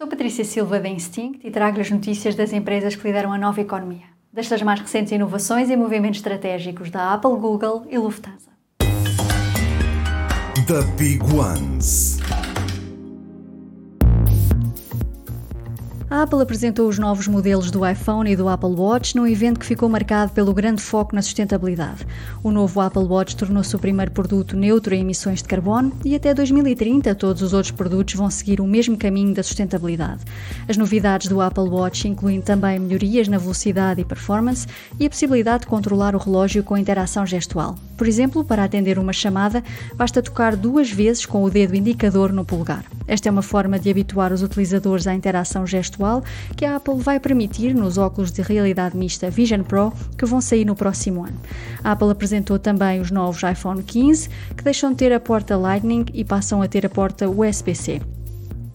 Sou Patrícia Silva da Instinct e trago-lhe as notícias das empresas que lideram a nova economia, destas mais recentes inovações e movimentos estratégicos da Apple, Google e Lufthansa. The Big Ones. A Apple apresentou os novos modelos do iPhone e do Apple Watch num evento que ficou marcado pelo grande foco na sustentabilidade. O novo Apple Watch tornou-se o primeiro produto neutro em emissões de carbono e até 2030 todos os outros produtos vão seguir o mesmo caminho da sustentabilidade. As novidades do Apple Watch incluem também melhorias na velocidade e performance e a possibilidade de controlar o relógio com interação gestual. Por exemplo, para atender uma chamada, basta tocar duas vezes com o dedo indicador no polegar. Esta é uma forma de habituar os utilizadores à interação gestual que a Apple vai permitir nos óculos de realidade mista Vision Pro que vão sair no próximo ano. A Apple apresentou também os novos iPhone 15 que deixam de ter a porta Lightning e passam a ter a porta USB-C.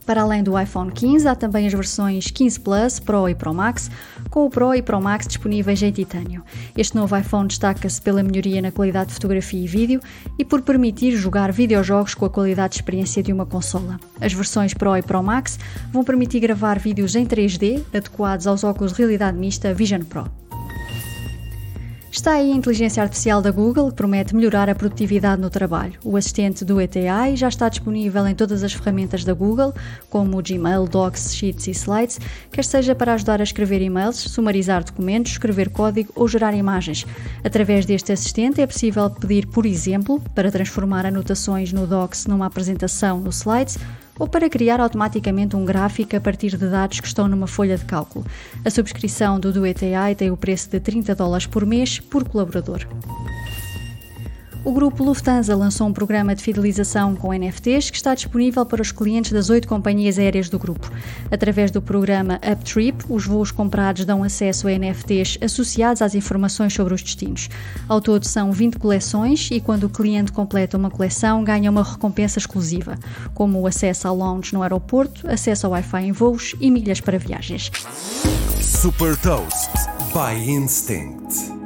Para além do iPhone 15, há também as versões 15 Plus, Pro e Pro Max, com o Pro e Pro Max disponíveis em titânio. Este novo iPhone destaca-se pela melhoria na qualidade de fotografia e vídeo e por permitir jogar videojogos com a qualidade de experiência de uma consola. As versões Pro e Pro Max vão permitir gravar vídeos em 3D adequados aos óculos de realidade mista Vision Pro. Está aí a inteligência artificial da Google, que promete melhorar a produtividade no trabalho. O assistente do ETI já está disponível em todas as ferramentas da Google, como o Gmail, Docs, Sheets e Slides, quer seja para ajudar a escrever e-mails, sumarizar documentos, escrever código ou gerar imagens. Através deste assistente é possível pedir, por exemplo, para transformar anotações no Docs numa apresentação no Slides ou para criar automaticamente um gráfico a partir de dados que estão numa folha de cálculo. A subscrição do DuetAI tem o preço de 30 dólares por mês por colaborador. O grupo Lufthansa lançou um programa de fidelização com NFTs que está disponível para os clientes das oito companhias aéreas do grupo. Através do programa UpTrip, os voos comprados dão acesso a NFTs associados às informações sobre os destinos. Ao todo são 20 coleções e quando o cliente completa uma coleção ganha uma recompensa exclusiva, como o acesso ao lounge no aeroporto, acesso ao Wi-Fi em voos e milhas para viagens. Super Toast by Instinct.